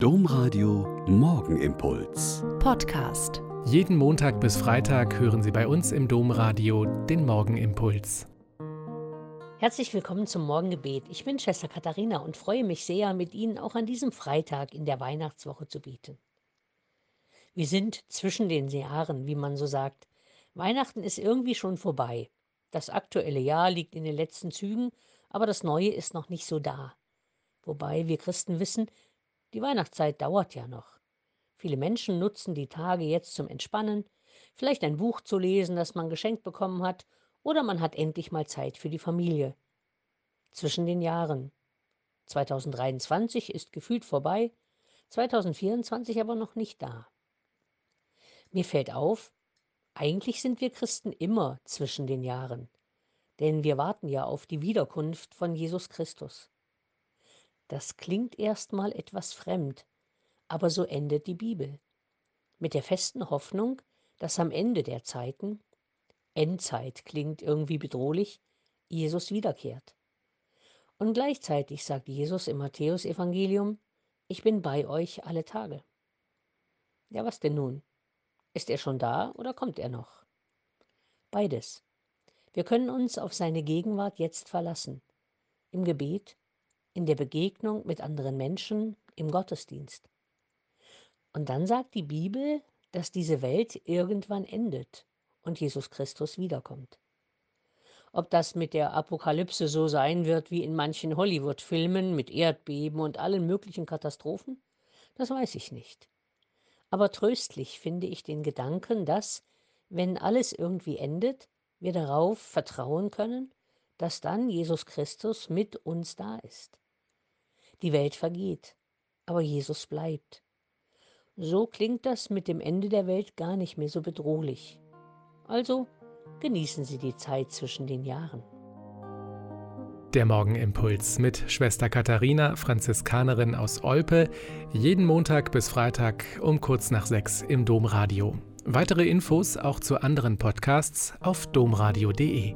Domradio Morgenimpuls. Podcast. Jeden Montag bis Freitag hören Sie bei uns im Domradio den Morgenimpuls. Herzlich willkommen zum Morgengebet. Ich bin Schwester Katharina und freue mich sehr, mit Ihnen auch an diesem Freitag in der Weihnachtswoche zu beten. Wir sind zwischen den Jahren, wie man so sagt. Weihnachten ist irgendwie schon vorbei. Das aktuelle Jahr liegt in den letzten Zügen, aber das Neue ist noch nicht so da. Wobei wir Christen wissen, die Weihnachtszeit dauert ja noch. Viele Menschen nutzen die Tage jetzt zum Entspannen, vielleicht ein Buch zu lesen, das man geschenkt bekommen hat, oder man hat endlich mal Zeit für die Familie. Zwischen den Jahren. 2023 ist gefühlt vorbei, 2024 aber noch nicht da. Mir fällt auf, eigentlich sind wir Christen immer zwischen den Jahren, denn wir warten ja auf die Wiederkunft von Jesus Christus. Das klingt erstmal etwas fremd, aber so endet die Bibel. Mit der festen Hoffnung, dass am Ende der Zeiten, Endzeit klingt irgendwie bedrohlich, Jesus wiederkehrt. Und gleichzeitig sagt Jesus im Matthäusevangelium, ich bin bei euch alle Tage. Ja, was denn nun? Ist er schon da oder kommt er noch? Beides. Wir können uns auf seine Gegenwart jetzt verlassen. Im Gebet in der Begegnung mit anderen Menschen, im Gottesdienst. Und dann sagt die Bibel, dass diese Welt irgendwann endet und Jesus Christus wiederkommt. Ob das mit der Apokalypse so sein wird wie in manchen Hollywood-Filmen mit Erdbeben und allen möglichen Katastrophen, das weiß ich nicht. Aber tröstlich finde ich den Gedanken, dass, wenn alles irgendwie endet, wir darauf vertrauen können, dass dann Jesus Christus mit uns da ist. Die Welt vergeht, aber Jesus bleibt. So klingt das mit dem Ende der Welt gar nicht mehr so bedrohlich. Also genießen Sie die Zeit zwischen den Jahren. Der Morgenimpuls mit Schwester Katharina, Franziskanerin aus Olpe, jeden Montag bis Freitag um kurz nach sechs im Domradio. Weitere Infos auch zu anderen Podcasts auf domradio.de.